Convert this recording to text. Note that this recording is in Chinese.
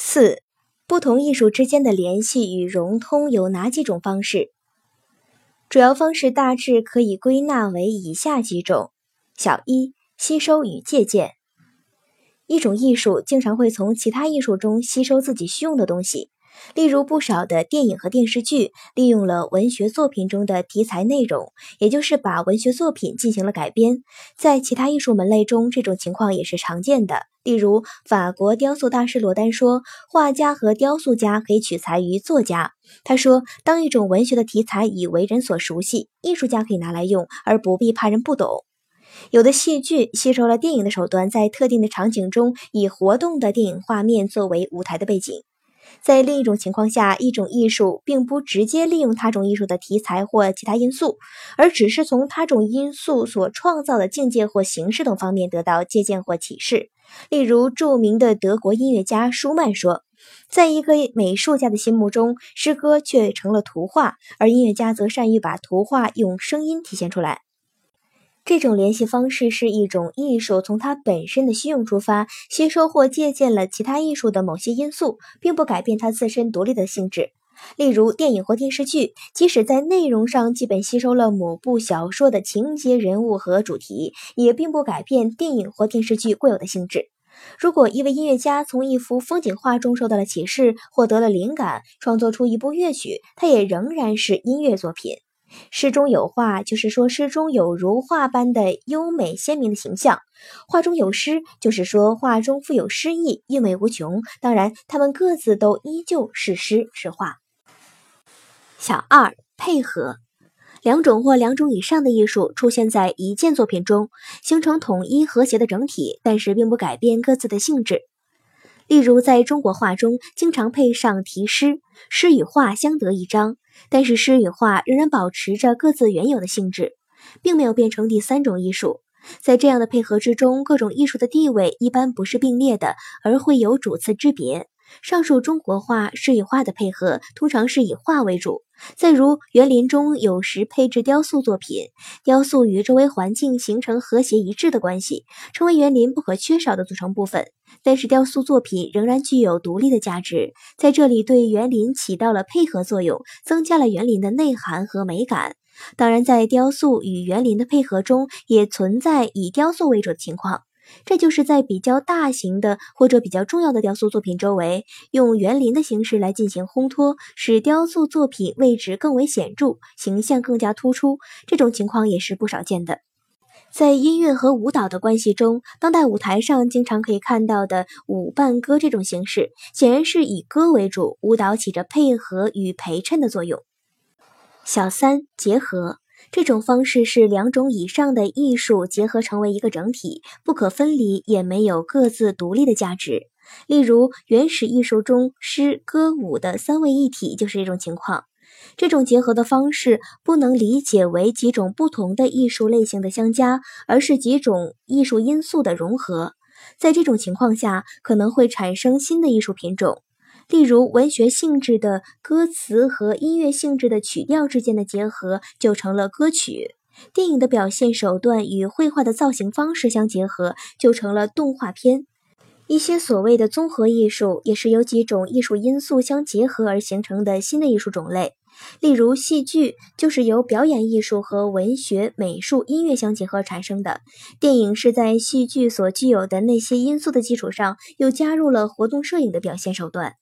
四、不同艺术之间的联系与融通有哪几种方式？主要方式大致可以归纳为以下几种：小一、吸收与借鉴。一种艺术经常会从其他艺术中吸收自己需用的东西。例如，不少的电影和电视剧利用了文学作品中的题材内容，也就是把文学作品进行了改编。在其他艺术门类中，这种情况也是常见的。例如，法国雕塑大师罗丹说：“画家和雕塑家可以取材于作家。”他说：“当一种文学的题材已为人所熟悉，艺术家可以拿来用，而不必怕人不懂。”有的戏剧吸收了电影的手段，在特定的场景中以活动的电影画面作为舞台的背景。在另一种情况下，一种艺术并不直接利用他种艺术的题材或其他因素，而只是从他种因素所创造的境界或形式等方面得到借鉴或启示。例如，著名的德国音乐家舒曼说：“在一个美术家的心目中，诗歌却成了图画，而音乐家则善于把图画用声音体现出来。”这种联系方式是一种艺术从它本身的需用出发，吸收或借鉴了其他艺术的某些因素，并不改变它自身独立的性质。例如，电影或电视剧，即使在内容上基本吸收了某部小说的情节、人物和主题，也并不改变电影或电视剧固有的性质。如果一位音乐家从一幅风景画中受到了启示，获得了灵感，创作出一部乐曲，它也仍然是音乐作品。诗中有画，就是说诗中有如画般的优美鲜明的形象；画中有诗，就是说画中富有诗意，韵味无穷。当然，它们各自都依旧是诗是画。小二配合，两种或两种以上的艺术出现在一件作品中，形成统一和谐的整体，但是并不改变各自的性质。例如，在中国画中，经常配上题诗，诗与画相得益彰。但是诗与画仍然保持着各自原有的性质，并没有变成第三种艺术。在这样的配合之中，各种艺术的地位一般不是并列的，而会有主次之别。上述中国画诗与画的配合，通常是以画为主。再如园林中有时配置雕塑作品，雕塑与周围环境形成和谐一致的关系，成为园林不可缺少的组成部分。但是雕塑作品仍然具有独立的价值，在这里对园林起到了配合作用，增加了园林的内涵和美感。当然，在雕塑与园林的配合中，也存在以雕塑为主的情况。这就是在比较大型的或者比较重要的雕塑作品周围，用园林的形式来进行烘托，使雕塑作品位置更为显著，形象更加突出。这种情况也是不少见的。在音乐和舞蹈的关系中，当代舞台上经常可以看到的舞伴歌这种形式，显然是以歌为主，舞蹈起着配合与陪衬的作用。小三结合。这种方式是两种以上的艺术结合成为一个整体，不可分离，也没有各自独立的价值。例如，原始艺术中诗歌舞的三位一体就是这种情况。这种结合的方式不能理解为几种不同的艺术类型的相加，而是几种艺术因素的融合。在这种情况下，可能会产生新的艺术品种。例如，文学性质的歌词和音乐性质的曲调之间的结合就成了歌曲；电影的表现手段与绘画的造型方式相结合就成了动画片。一些所谓的综合艺术也是由几种艺术因素相结合而形成的新的艺术种类。例如，戏剧就是由表演艺术和文学、美术、音乐相结合产生的；电影是在戏剧所具有的那些因素的基础上，又加入了活动摄影的表现手段。